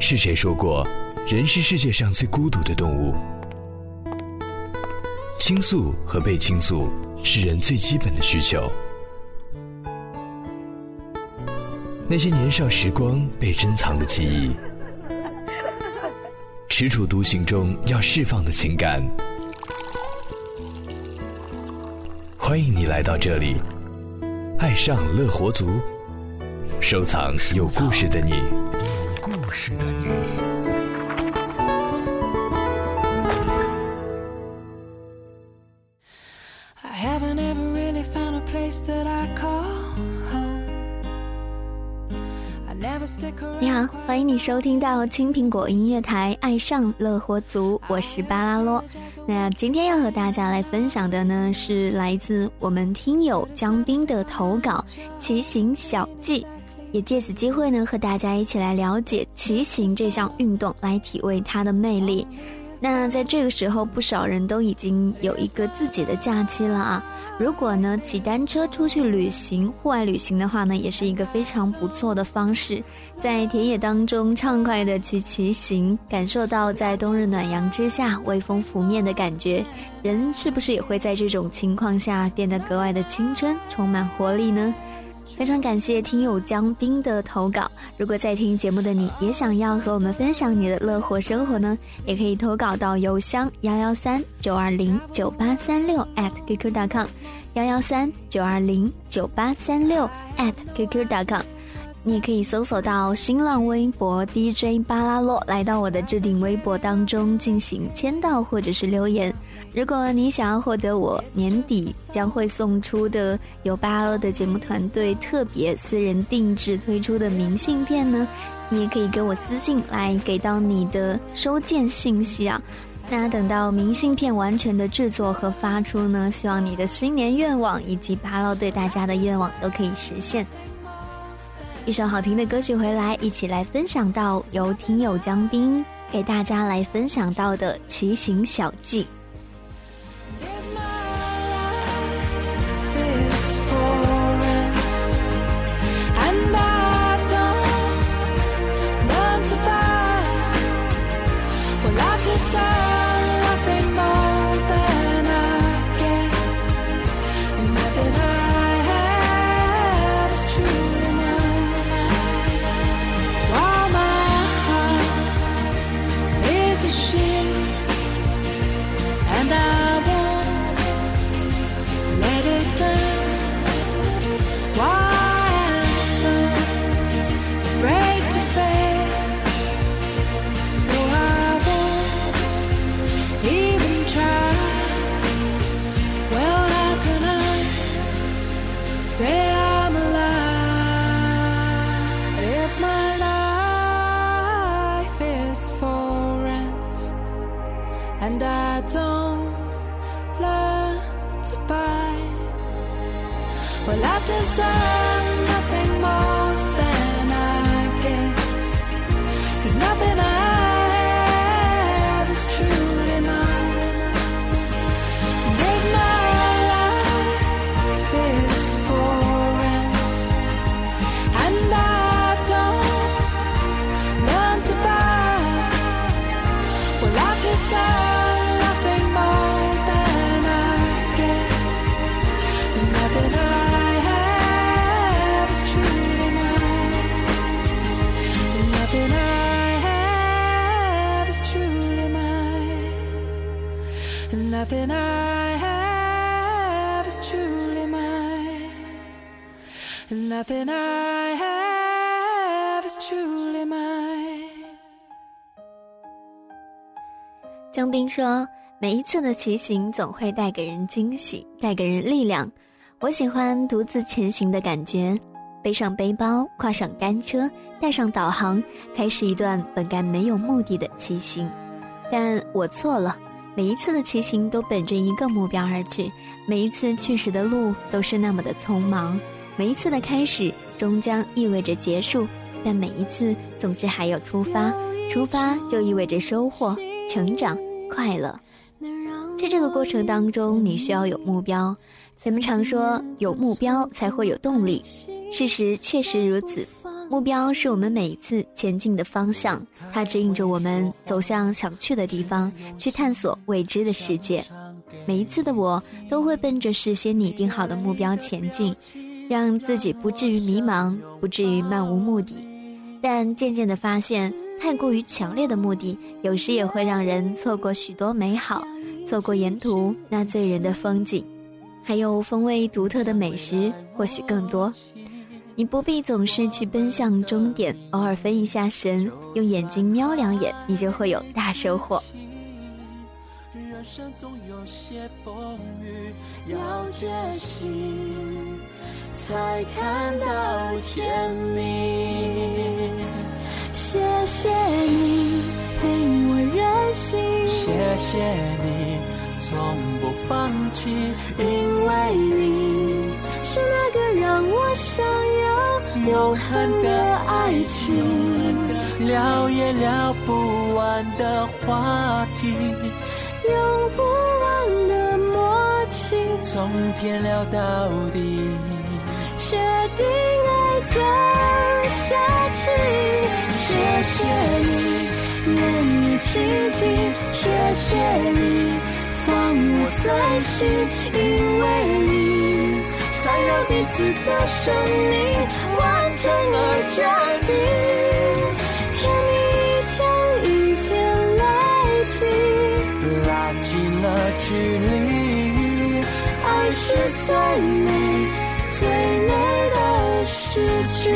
是谁说过，人是世界上最孤独的动物？倾诉和被倾诉是人最基本的需求。那些年少时光被珍藏的记忆，踟蹰独行中要释放的情感。欢迎你来到这里，爱上乐活族，收藏有故事的你。故事的你。你好，欢迎你收听到青苹果音乐台《爱上乐活族》，我是巴拉罗。那今天要和大家来分享的呢，是来自我们听友江斌的投稿《骑行小记》。也借此机会呢，和大家一起来了解骑行这项运动，来体味它的魅力。那在这个时候，不少人都已经有一个自己的假期了啊。如果呢骑单车出去旅行、户外旅行的话呢，也是一个非常不错的方式。在田野当中畅快的去骑行，感受到在冬日暖阳之下微风拂面的感觉，人是不是也会在这种情况下变得格外的青春、充满活力呢？非常感谢听友江斌的投稿。如果在听节目的你也想要和我们分享你的乐活生活呢，也可以投稿到邮箱幺幺三九二零九八三六 at qq.com，幺幺三九二零九八三六 at qq.com。你也可以搜索到新浪微博 DJ 巴拉洛，来到我的置顶微博当中进行签到或者是留言。如果你想要获得我年底将会送出的由巴拉洛的节目团队特别私人定制推出的明信片呢，你也可以给我私信来给到你的收件信息啊。那等到明信片完全的制作和发出呢，希望你的新年愿望以及巴拉对大家的愿望都可以实现。一首好听的歌曲回来，一起来分享到由听友江斌给大家来分享到的骑行小记。and I don't learn to buy. Well, I've decided. Nothing i have is truly mine. Nothing i have is truly mine. 姜斌说每一次的骑行总会带给人惊喜带给人力量。我喜欢独自前行的感觉背上背包跨上单车带上导航开始一段本该没有目的的骑行。但我错了每一次的骑行都本着一个目标而去，每一次去时的路都是那么的匆忙，每一次的开始终将意味着结束，但每一次总是还要出发，出发就意味着收获、成长、快乐。在这个过程当中，你需要有目标。人们常说有目标才会有动力，事实确实如此。目标是我们每一次前进的方向，它指引着我们走向想去的地方，去探索未知的世界。每一次的我都会奔着事先拟定好的目标前进，让自己不至于迷茫，不至于漫无目的。但渐渐的发现，太过于强烈的目的，有时也会让人错过许多美好，错过沿途那醉人的风景，还有风味独特的美食，或许更多。你不必总是去奔向终点，偶尔分一下神，用眼睛瞄两眼，你就会有大收获。人生总有些风雨要决心，才看到天明。谢谢你陪我任性，谢谢你从不放弃，因为你是那个让我想要永恒的爱情，聊也聊不完的话题，用不完的默契，从天聊到地，确定爱走下去。谢谢你，愿意倾听，谢谢你。放我在心，因为你才让彼此的生命完整而坚定。甜蜜一天一天累积，拉近了距离，爱是最美最美的诗句。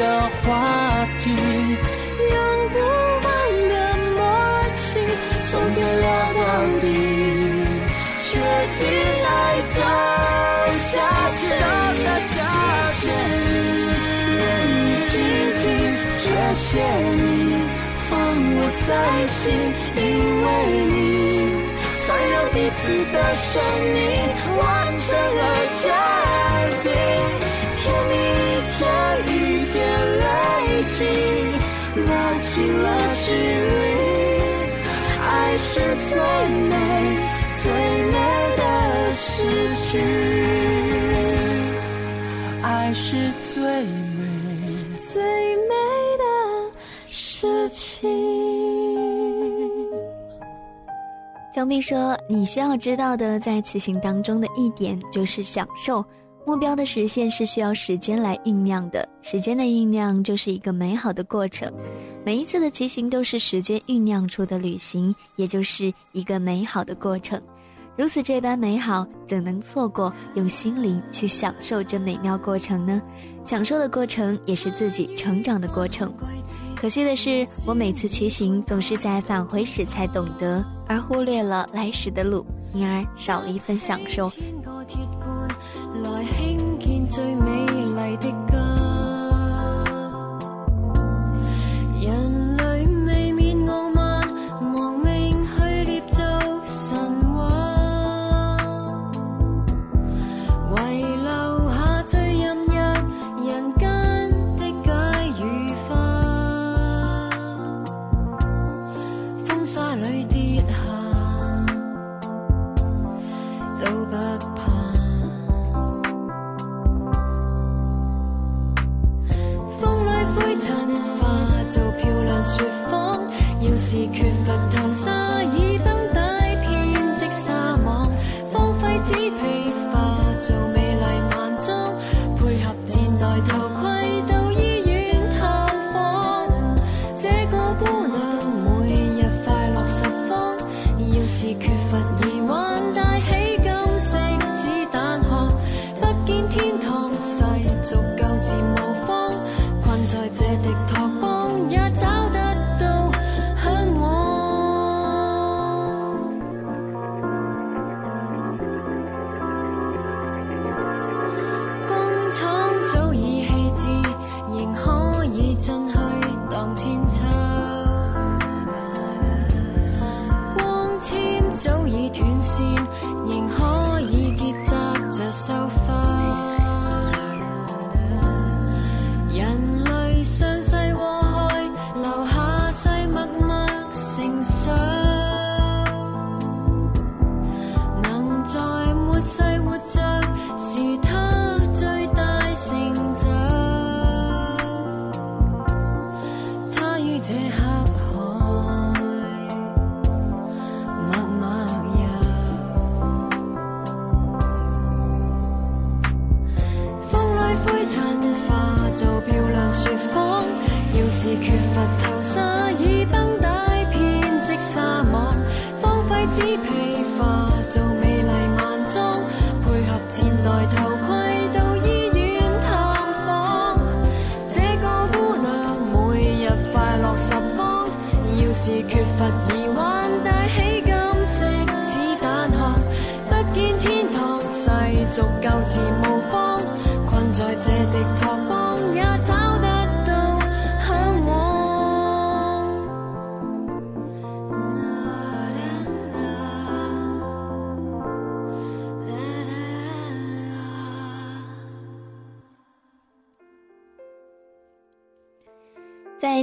的话题，用不完的默契，从天聊到地，确定爱走下去。谢谢你，愿意倾听，谢谢你。放我在心，因为你才让彼此的生命累积，拉近了距离。爱是最美最美的失去，爱是最美最美的事情。江碧说：“你需要知道的，在骑行当中的一点就是享受。目标的实现是需要时间来酝酿的，时间的酝酿就是一个美好的过程。每一次的骑行都是时间酝酿出的旅行，也就是一个美好的过程。如此这般美好，怎能错过用心灵去享受这美妙过程呢？享受的过程也是自己成长的过程。”可惜的是，我每次骑行总是在返回时才懂得，而忽略了来时的路，因而少了一份享受。是缺乏谈心。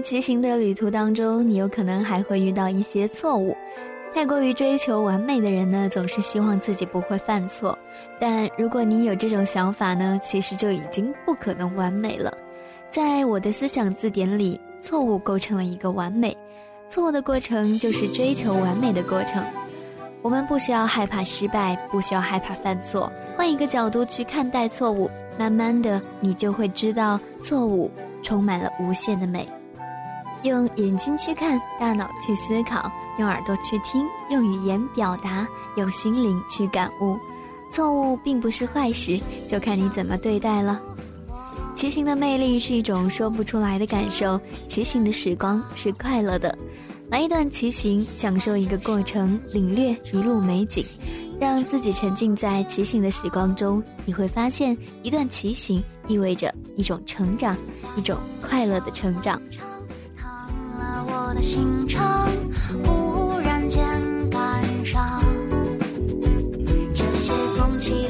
骑行的旅途当中，你有可能还会遇到一些错误。太过于追求完美的人呢，总是希望自己不会犯错。但如果你有这种想法呢，其实就已经不可能完美了。在我的思想字典里，错误构成了一个完美。错误的过程就是追求完美的过程。我们不需要害怕失败，不需要害怕犯错，换一个角度去看待错误，慢慢的，你就会知道错误充满了无限的美。用眼睛去看，大脑去思考，用耳朵去听，用语言表达，用心灵去感悟。错误并不是坏事，就看你怎么对待了。骑行的魅力是一种说不出来的感受，骑行的时光是快乐的。来一段骑行，享受一个过程，领略一路美景，让自己沉浸在骑行的时光中。你会发现，一段骑行意味着一种成长，一种快乐的成长。我的心肠，忽然间感伤这些风起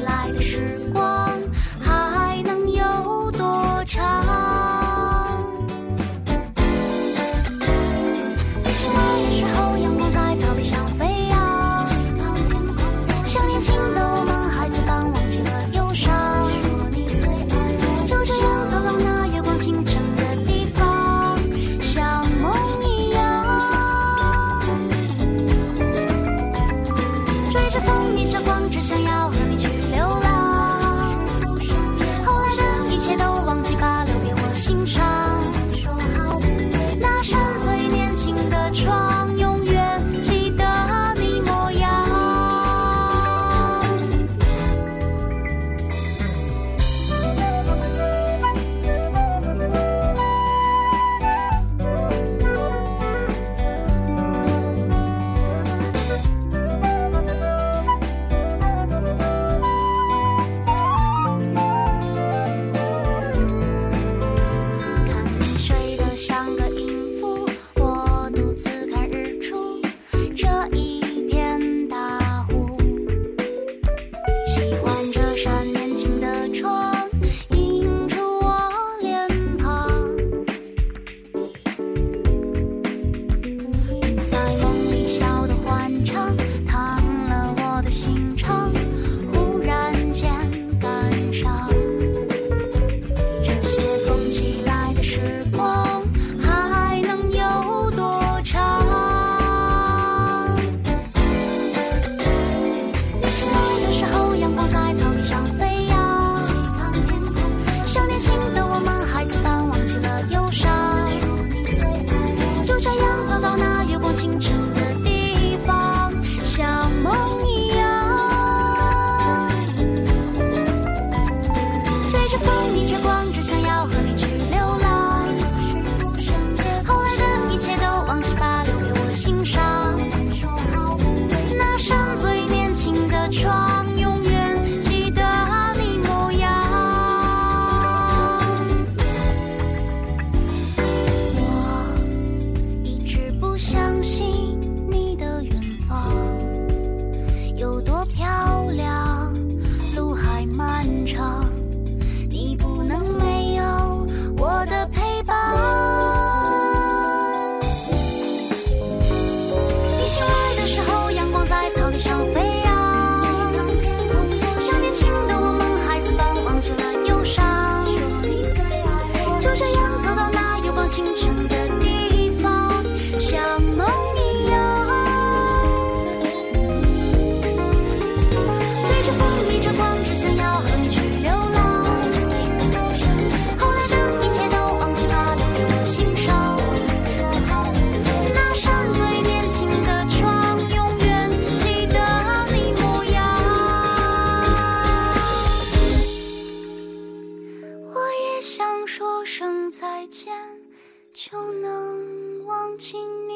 请你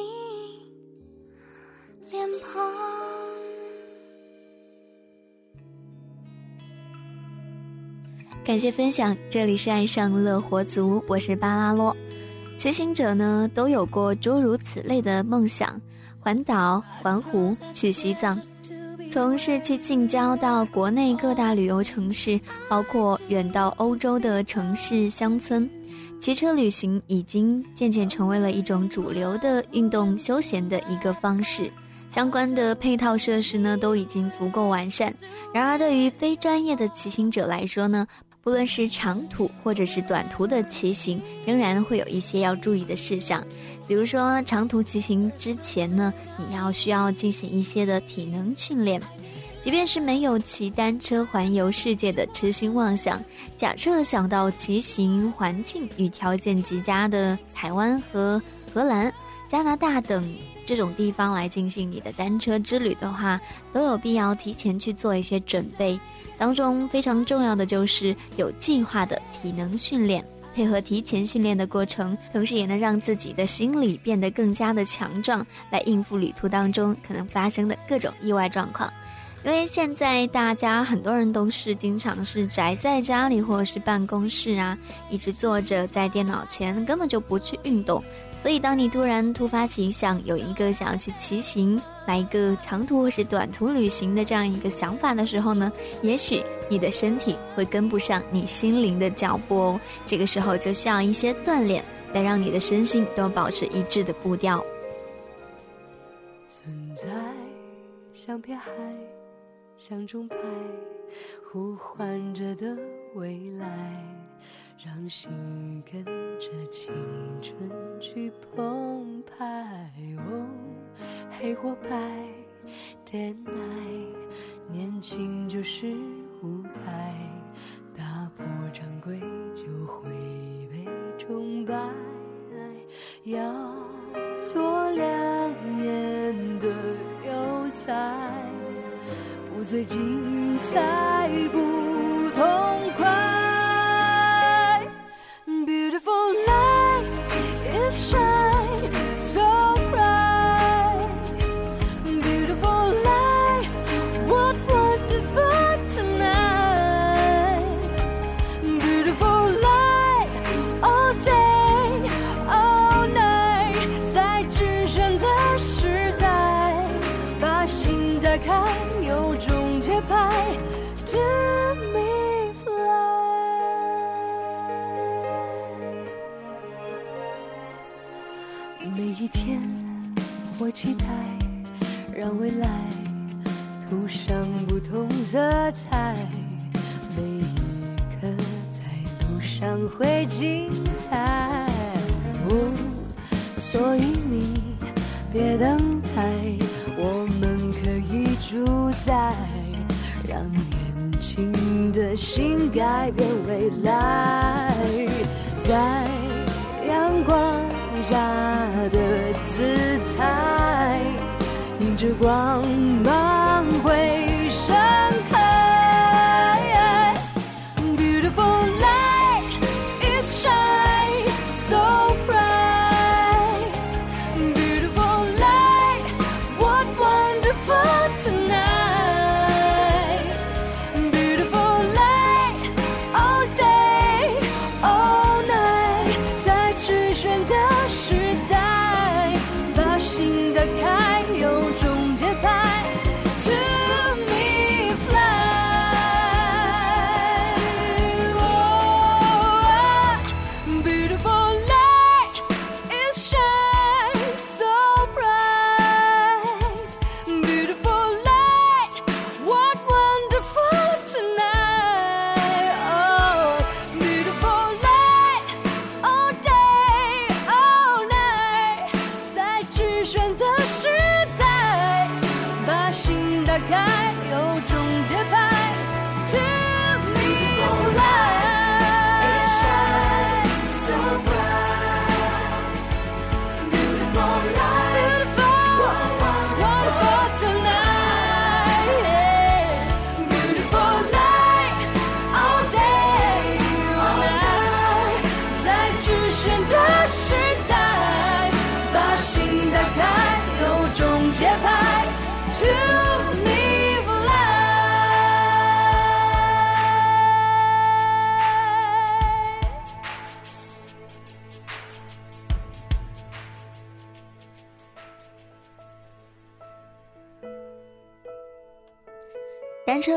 脸庞。感谢分享，这里是爱上乐活族，我是巴拉洛，骑行者呢，都有过诸如此类的梦想，环岛环湖，去西藏，从市区近郊到国内各大旅游城市，包括远到欧洲的城市、乡村。骑车旅行已经渐渐成为了一种主流的运动休闲的一个方式。相关的配套设施呢都已经足够完善。然而，对于非专业的骑行者来说呢，不论是长途或者是短途的骑行，仍然会有一些要注意的事项。比如说，长途骑行之前呢，你要需要进行一些的体能训练。即便是没有骑单车环游世界的痴心妄想，假设想到骑行环境与条件极佳的台湾和荷兰、加拿大等这种地方来进行你的单车之旅的话，都有必要提前去做一些准备。当中非常重要的就是有计划的体能训练。配合提前训练的过程，同时也能让自己的心理变得更加的强壮，来应付旅途当中可能发生的各种意外状况。因为现在大家很多人都是经常是宅在家里或者是办公室啊，一直坐着在电脑前，根本就不去运动。所以，当你突然突发奇想，有一个想要去骑行、来一个长途或是短途旅行的这样一个想法的时候呢，也许你的身体会跟不上你心灵的脚步哦。这个时候就需要一些锻炼，来让你的身心都保持一致的步调。存在像片海，像钟摆，呼唤着的未来。让心跟着青春去澎湃，哦，黑或白，Day night，年轻就是舞台，打破常规就会被崇拜，要做亮眼的有才，最精彩，不痛快。Beautiful life is shining。色彩。每一刻在路上会精彩。所以你别等待，我们可以主宰，让年轻的心改变未来，在阳光下的姿态。迎着光芒会盛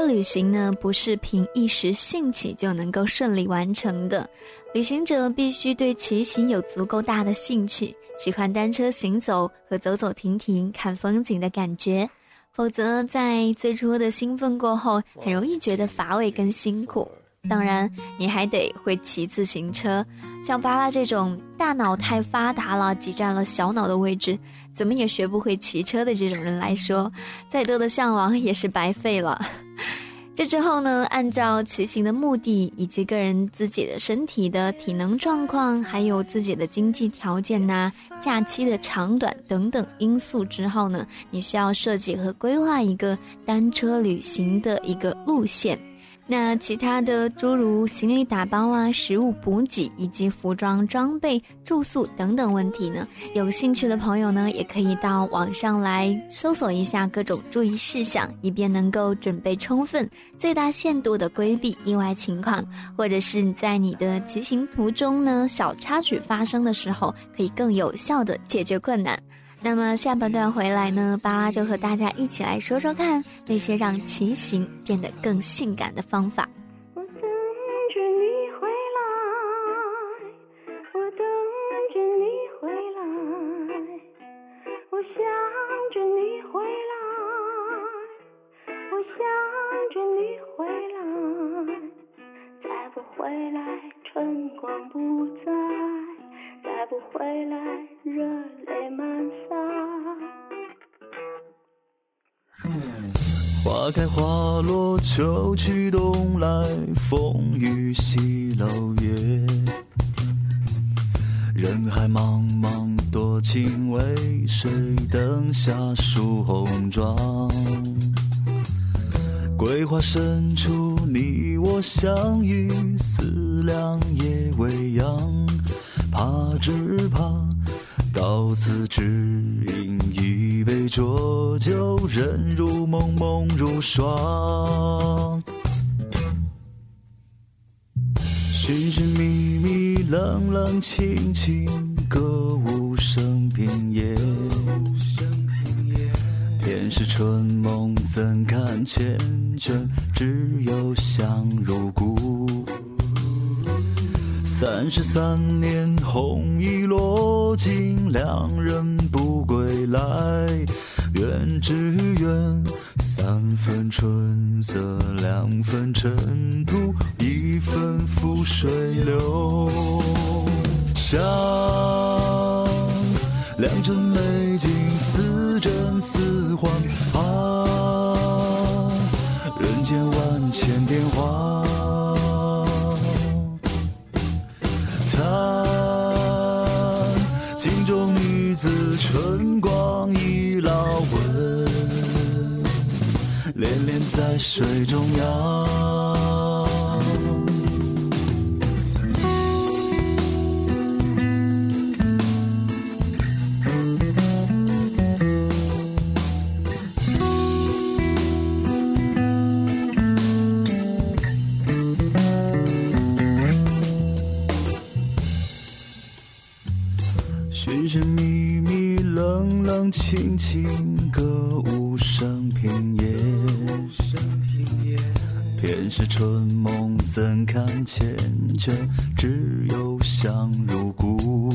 旅行呢，不是凭一时兴起就能够顺利完成的。旅行者必须对骑行有足够大的兴趣，喜欢单车行走和走走停停看风景的感觉，否则在最初的兴奋过后，很容易觉得乏味跟辛苦。当然，你还得会骑自行车。像巴拉这种大脑太发达了，挤占了小脑的位置，怎么也学不会骑车的这种人来说，再多的向往也是白费了。这之后呢，按照骑行的目的以及个人自己的身体的体能状况，还有自己的经济条件呐、假期的长短等等因素之后呢，你需要设计和规划一个单车旅行的一个路线。那其他的诸如行李打包啊、食物补给以及服装装备、住宿等等问题呢，有兴趣的朋友呢，也可以到网上来搜索一下各种注意事项，以便能够准备充分，最大限度的规避意外情况，或者是在你的骑行途中呢，小插曲发生的时候，可以更有效的解决困难。那么下半段回来呢，芭拉就和大家一起来说说看那些让骑行变得更性感的方法。开花落，秋去冬来，风雨西楼月。人海茫茫多情为，谁灯下梳红妆？桂花深处，你我相遇，思量夜未央，怕只怕到此只饮一杯浊酒，人如梦，梦如霜。寻寻觅觅，冷冷清清，歌舞升平夜。偏是春梦怎堪缱绻，只有香如故。三十三年红衣落尽，两人分覆水流。想良辰美景，似真似幻啊！人间万千变化。叹镜中女子春光已老纹，恋恋在水中央。冷冷清清，歌舞升平夜。偏是春梦怎堪缱绻，只有香如故。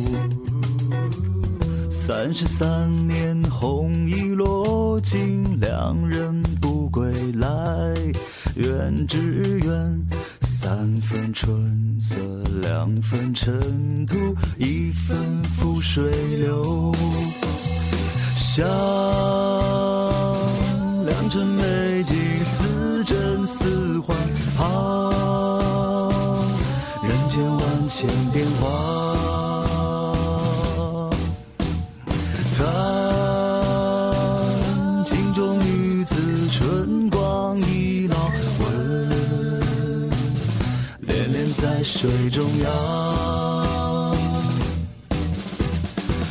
三十三年红衣落尽，两人不归来。愿只愿三分春色，两分尘土，一分覆水流。想良辰美景，似真似幻啊！人间万千变化。叹镜中女子春光已老纹，恋恋在水中央。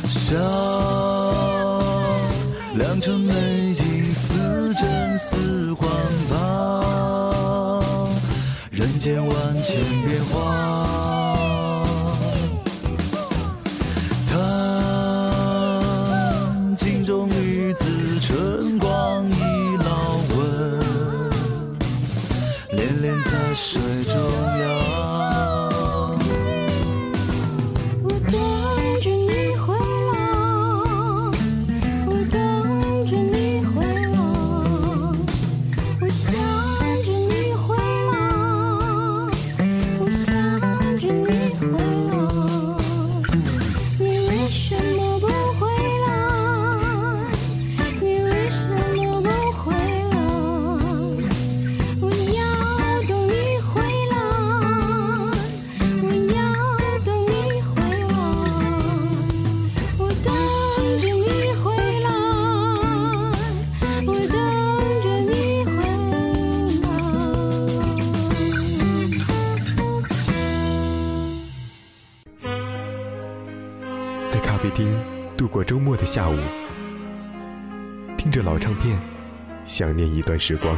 想千变化。想念一段时光。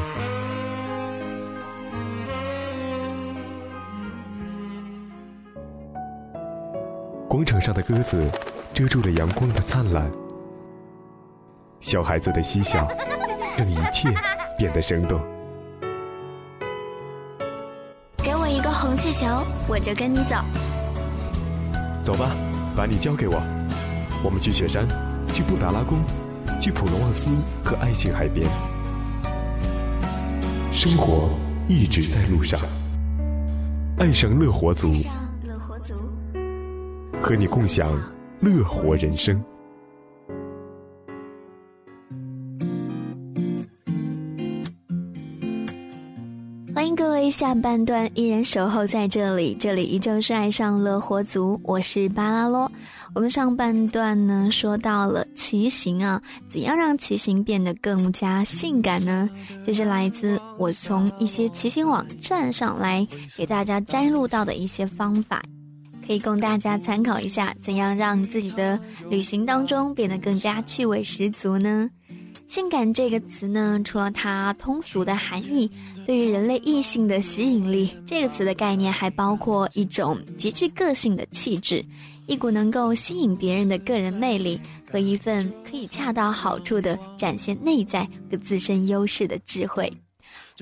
广场上的鸽子遮住了阳光的灿烂，小孩子的嬉笑让一切变得生动。给我一个红气球，我就跟你走。走吧，把你交给我。我们去雪山，去布达拉宫，去普罗旺斯和爱琴海边。生活一直在路上，爱上乐活族，乐活族和你共享乐活人生。欢迎各位下半段依然守候在这里，这里依旧是爱上乐活族，我是巴拉罗。我们上半段呢说到了骑行啊，怎样让骑行变得更加性感呢？这是来自我从一些骑行网站上来给大家摘录到的一些方法，可以供大家参考一下，怎样让自己的旅行当中变得更加趣味十足呢？性感这个词呢，除了它通俗的含义，对于人类异性的吸引力，这个词的概念还包括一种极具个性的气质。一股能够吸引别人的个人魅力和一份可以恰到好处的展现内在和自身优势的智慧。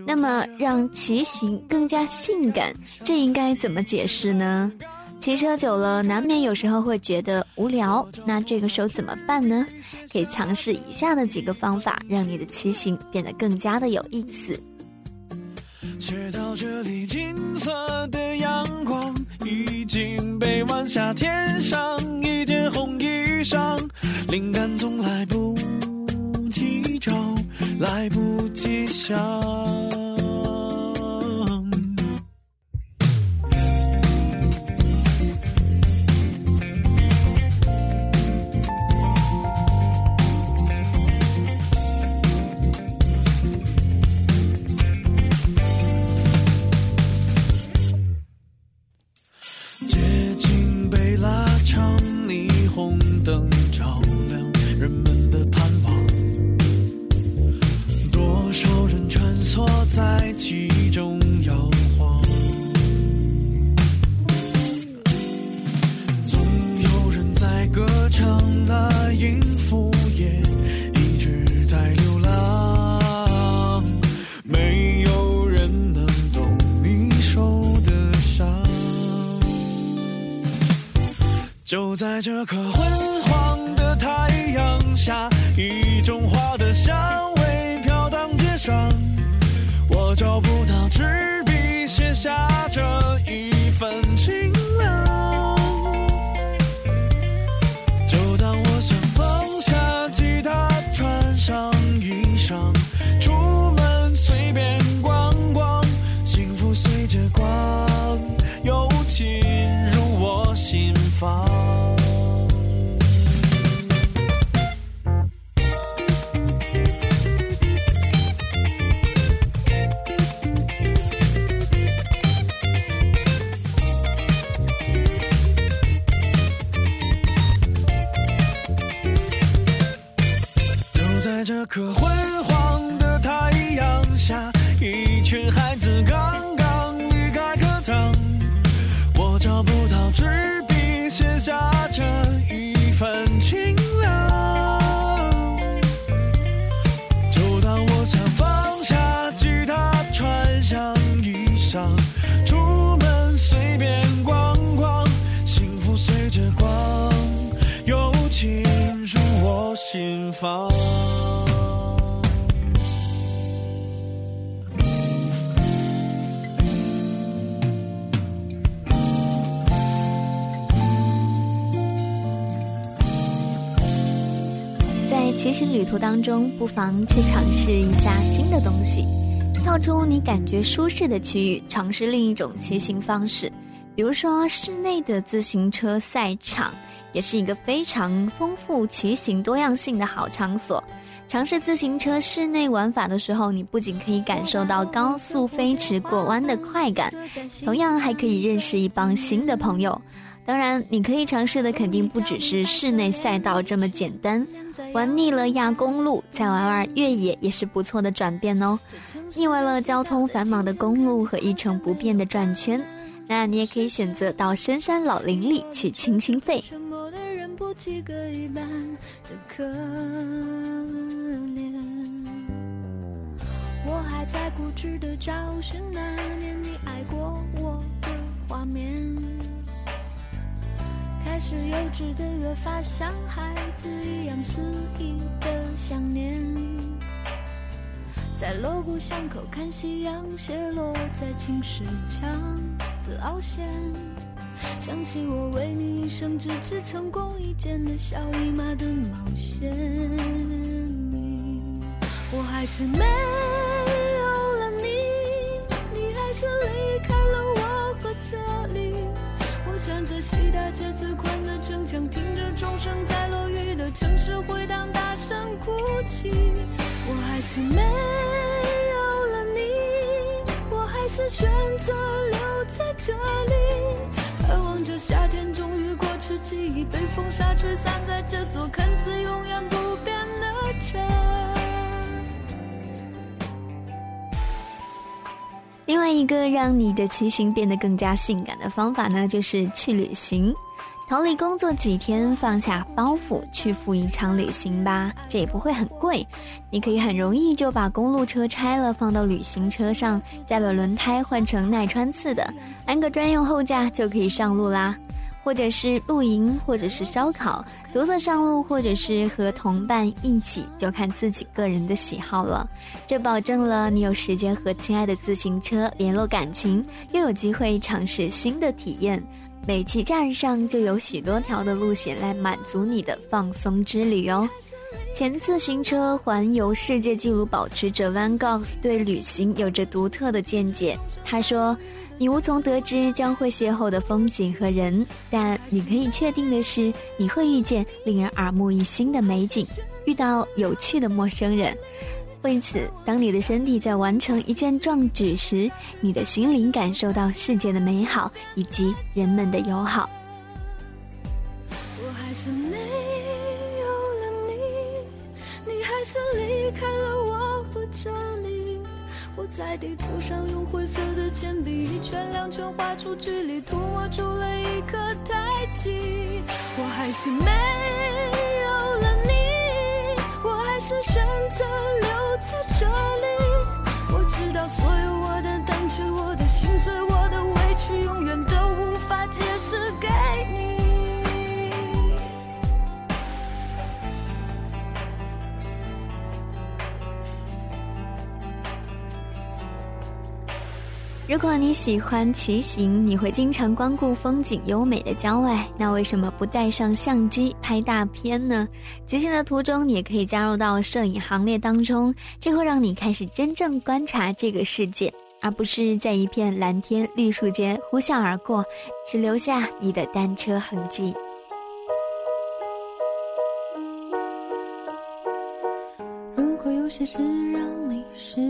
那么，让骑行更加性感，这应该怎么解释呢？骑车久了，难免有时候会觉得无聊，那这个时候怎么办呢？可以尝试以下的几个方法，让你的骑行变得更加的有意思。写到这里，金色的阳光已经被晚霞添上一件红衣裳，灵感总来不及找，来不及想。就在这颗昏黄的太阳下，不妨去尝试一下新的东西，跳出你感觉舒适的区域，尝试另一种骑行方式。比如说，室内的自行车赛场也是一个非常丰富骑行多样性的好场所。尝试自行车室内玩法的时候，你不仅可以感受到高速飞驰过弯的快感，同样还可以认识一帮新的朋友。当然，你可以尝试的肯定不只是室内赛道这么简单。玩腻了亚公路，再玩玩越野也是不错的转变哦。腻歪了交通繁忙的公路和一成不变的转圈，那你也可以选择到深山老林里去清清肺。我还在固执的找寻那年你爱过我的画面。是幼稚的越发像孩子一样肆意的想念，在锣鼓巷口看夕阳斜落在青石墙的凹陷，想起我为你一生只织成功一件的小姨妈的毛线，我还是没有了你，你还是离开了我和这里。站在西大街最宽的城墙，听着钟声在落雨的城市回荡，大声哭泣。我还是没有了你，我还是选择留在这里，盼望着夏天终于过去，记忆被风沙吹散在这座看似永远不变的城。另外一个让你的骑行变得更加性感的方法呢，就是去旅行，逃离工作几天，放下包袱，去赴一场旅行吧。这也不会很贵，你可以很容易就把公路车拆了，放到旅行车上，再把轮胎换成耐穿刺的，安个专用后架就可以上路啦。或者是露营，或者是烧烤，独自上路，或者是和同伴一起，就看自己个人的喜好了。这保证了你有时间和亲爱的自行车联络感情，又有机会尝试新的体验。每期假日上就有许多条的路线来满足你的放松之旅哦。前自行车环游世界纪录保持者 Van Gogh 对旅行有着独特的见解，他说。你无从得知将会邂逅的风景和人，但你可以确定的是，你会遇见令人耳目一新的美景，遇到有趣的陌生人。为此，当你的身体在完成一件壮举时，你的心灵感受到世界的美好以及人们的友好。我还是没有了你，你还是离开了我。在地图上用灰色的铅笔一圈两圈画出距离，涂抹出了一颗太极。我还是没有了你，我还是选择留在这里。我知道所有我的胆怯，我的心碎，我的委屈，永远都无法解释给你。如果你喜欢骑行，你会经常光顾风景优美的郊外，那为什么不带上相机拍大片呢？骑行的途中，你也可以加入到摄影行列当中，这会让你开始真正观察这个世界，而不是在一片蓝天绿树间呼啸而过，只留下你的单车痕迹。如果有些事让你失。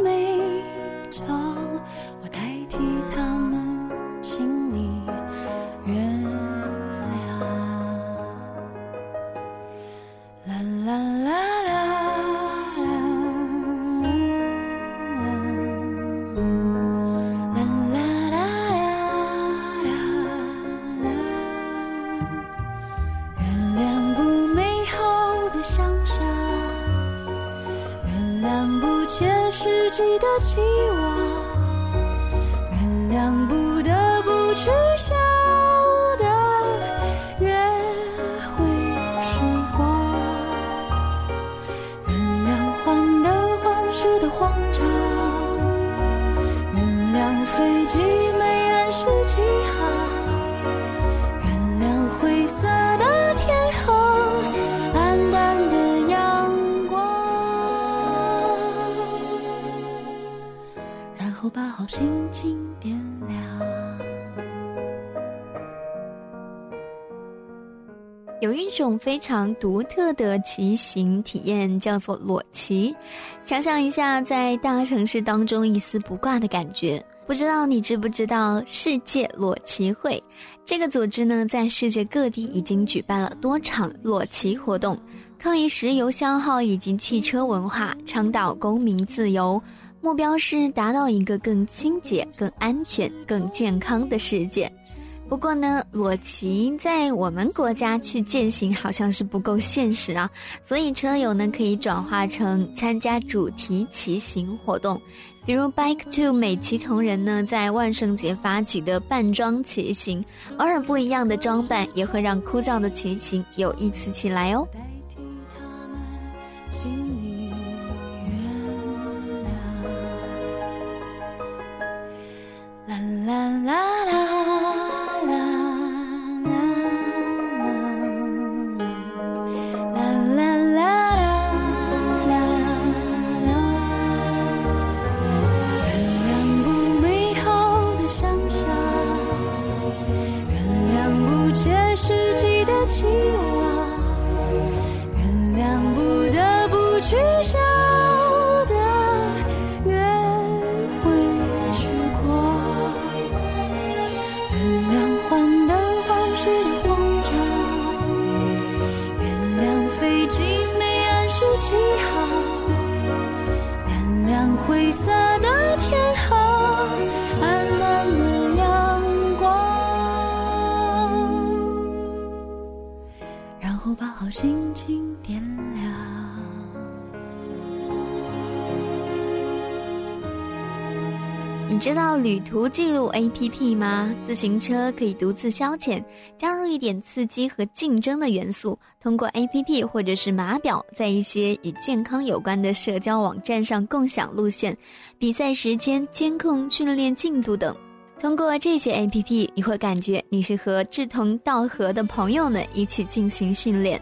有一种非常独特的骑行体验，叫做裸骑。想象一下，在大城市当中一丝不挂的感觉。不知道你知不知道世界裸骑会这个组织呢？在世界各地已经举办了多场裸骑活动，抗议石油消耗以及汽车文化，倡导公民自由，目标是达到一个更清洁、更安全、更健康的世界。不过呢，裸骑在我们国家去践行好像是不够现实啊，所以车友呢可以转化成参加主题骑行活动，比如 Bike to 美骑同仁呢在万圣节发起的扮装骑行，偶尔不一样的装扮也会让枯燥的骑行有意思起来哦。代替他们，请你原谅。啦啦啦啦啦期望。原谅不得不取消的约会时光，原谅患得患失的慌张，原谅飞机没按时起航，原谅灰色心情点亮。你知道旅途记录 APP 吗？自行车可以独自消遣，加入一点刺激和竞争的元素，通过 APP 或者是码表，在一些与健康有关的社交网站上共享路线、比赛时间、监控训练进度等。通过这些 APP，你会感觉你是和志同道合的朋友们一起进行训练。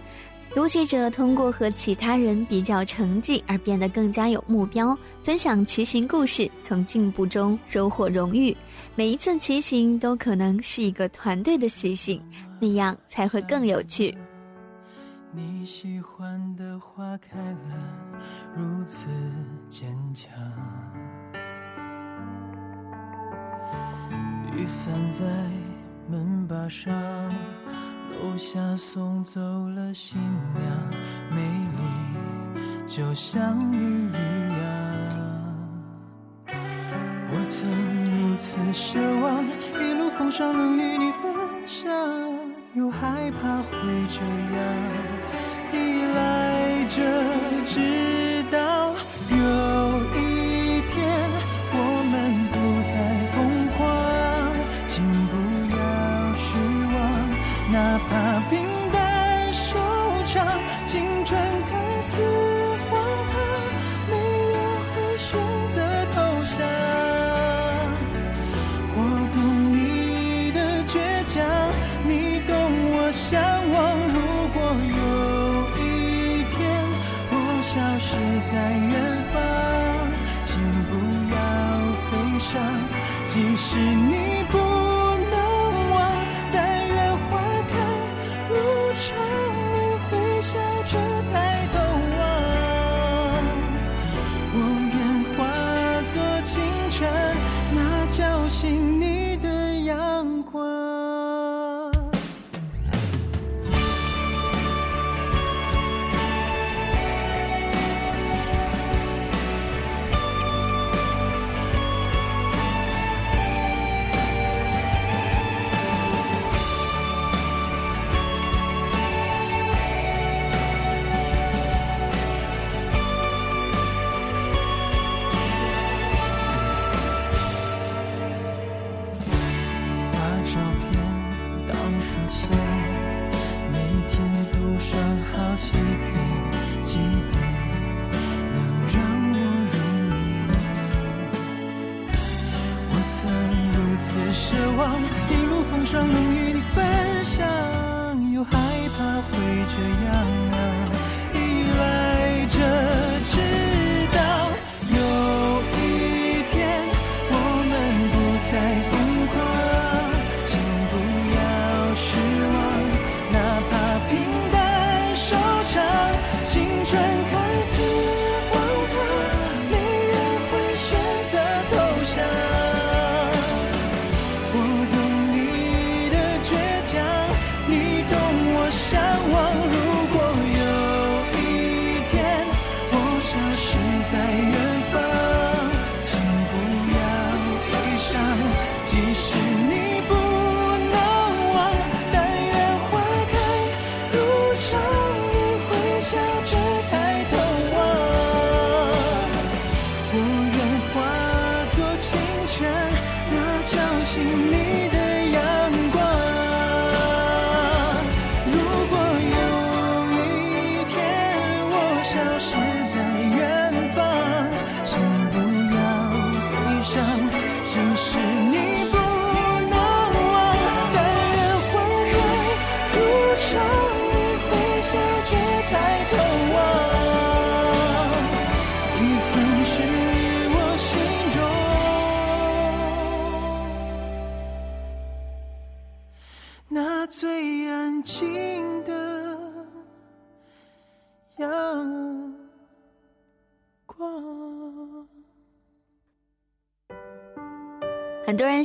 读写者通过和其他人比较成绩而变得更加有目标，分享骑行故事，从进步中收获荣誉。每一次骑行都可能是一个团队的骑行，那样才会更有趣。你喜欢的花开了，如此坚强。雨伞在门把上，楼下送走了新娘，美丽就像你一样。我曾如此奢望，一路风霜能与你分享，又害怕会这样依赖着，哪怕平淡收场，青春看似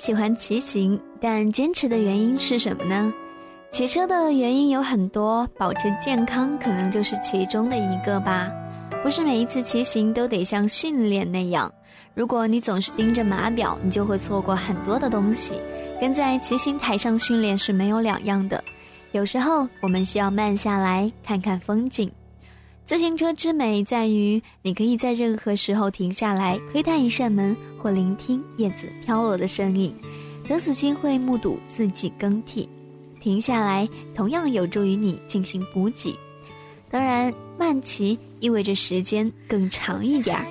喜欢骑行，但坚持的原因是什么呢？骑车的原因有很多，保持健康可能就是其中的一个吧。不是每一次骑行都得像训练那样，如果你总是盯着码表，你就会错过很多的东西，跟在骑行台上训练是没有两样的。有时候我们需要慢下来看看风景。自行车之美在于，你可以在任何时候停下来，窥探一扇门，或聆听叶子飘落的声音，等此机会目睹四季更替。停下来，同样有助于你进行补给。当然，慢骑意味着时间更长一点儿，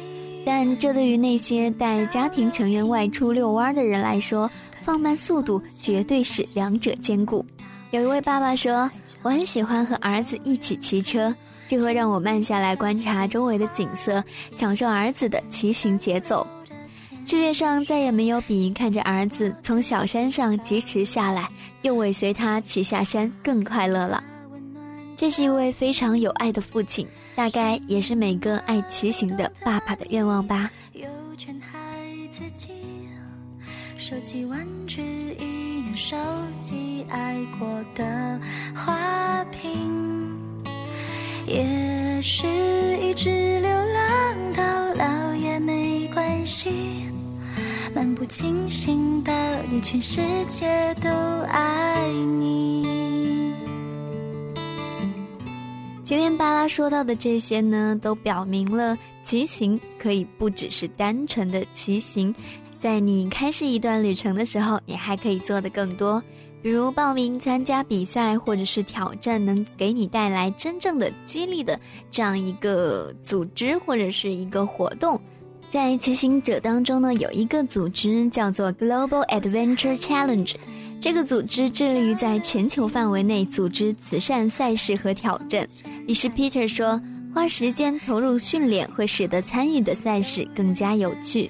但这对于那些带家庭成员外出遛弯的人来说，放慢速度绝对是两者兼顾。有一位爸爸说：“我很喜欢和儿子一起骑车。”这会让我慢下来观察周围的景色，享受儿子的骑行节奏。世界上再也没有比看着儿子从小山上疾驰下来，又尾随他骑下山更快乐了。这是一位非常有爱的父亲，大概也是每个爱骑行的爸爸的愿望吧。收集玩具，收集爱过的花瓶。也许一直流浪到老也没关系，漫不经心的你，全世界都爱你。今天巴拉说到的这些呢，都表明了骑行可以不只是单纯的骑行，在你开始一段旅程的时候，你还可以做的更多。比如报名参加比赛或者是挑战，能给你带来真正的激励的这样一个组织或者是一个活动，在骑行者当中呢，有一个组织叫做 Global Adventure Challenge，这个组织致力于在全球范围内组织慈善赛事和挑战。理事 Peter 说，花时间投入训练会使得参与的赛事更加有趣，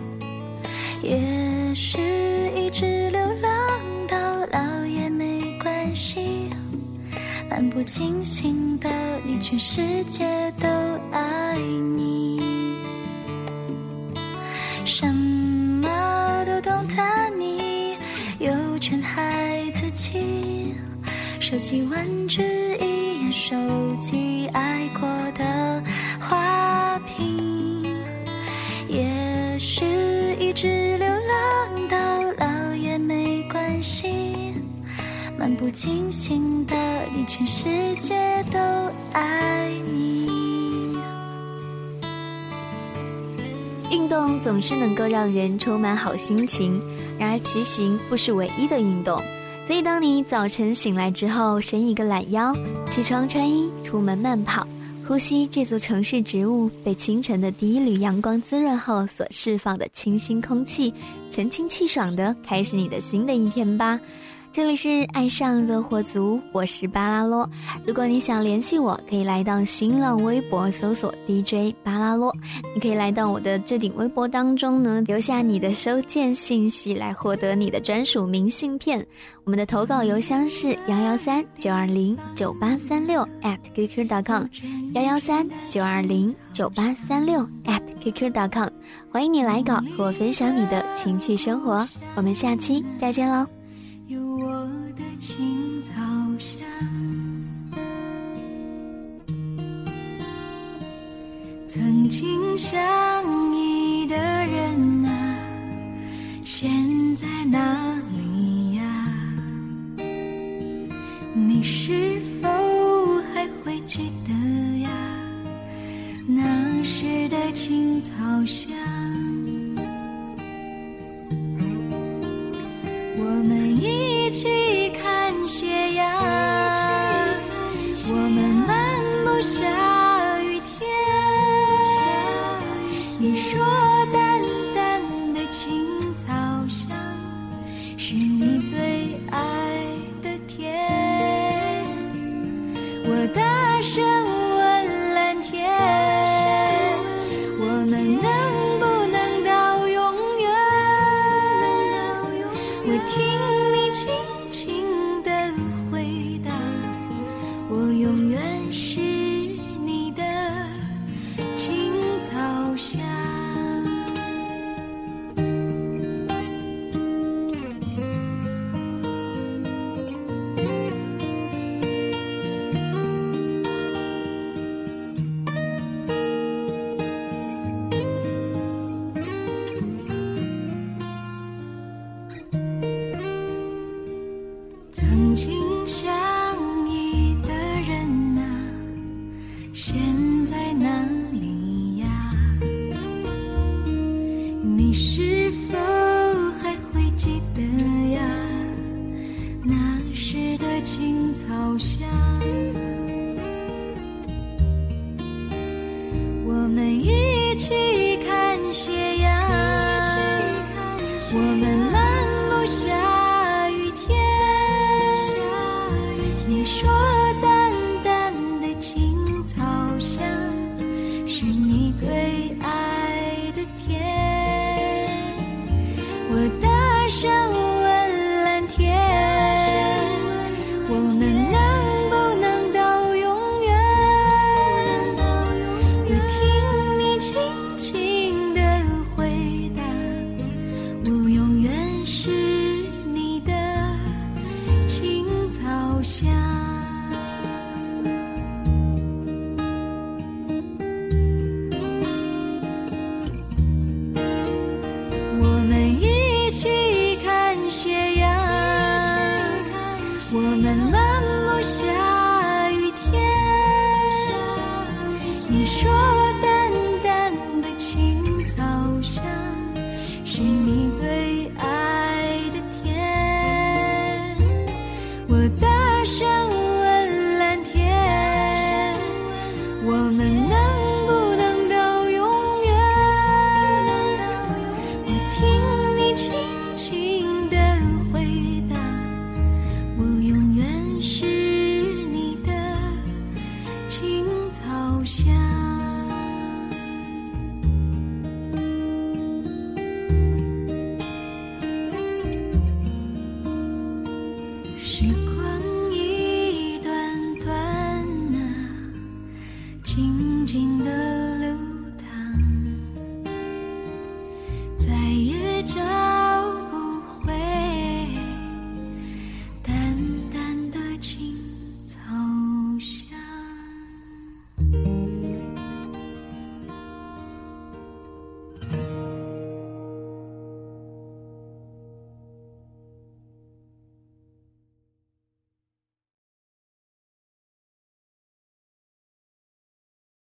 也许一直流浪到老也没关系。漫不经心的你，全世界都爱你。什么都懂得你，有权孩子气。收集玩具，依然收集爱过的花瓶。也许直流浪到老也没关系。漫不经心的你，全世界都爱你。运动总是能够让人充满好心情，然而骑行不是唯一的运动。所以，当你早晨醒来之后，伸一个懒腰，起床穿衣，出门慢跑，呼吸这座城市植物被清晨的第一缕阳光滋润后所释放的清新空气，神清气爽的开始你的新的一天吧。这里是爱上乐活族，我是巴拉罗。如果你想联系我，可以来到新浪微博搜索 DJ 巴拉罗。你可以来到我的置顶微博当中呢，留下你的收件信息来获得你的专属明信片。我们的投稿邮箱是幺幺三九二零九八三六 at @QQ.com，幺幺三九二零九八三六 at @QQ.com。欢迎你来稿和我分享你的情趣生活。我们下期再见喽。我的青草香，曾经相依的人啊，现在哪里呀？你是否还会记得呀？那时的青草香。我们一起看斜阳我们漫步下雨天你说淡淡的青草香是你最爱的甜。我大声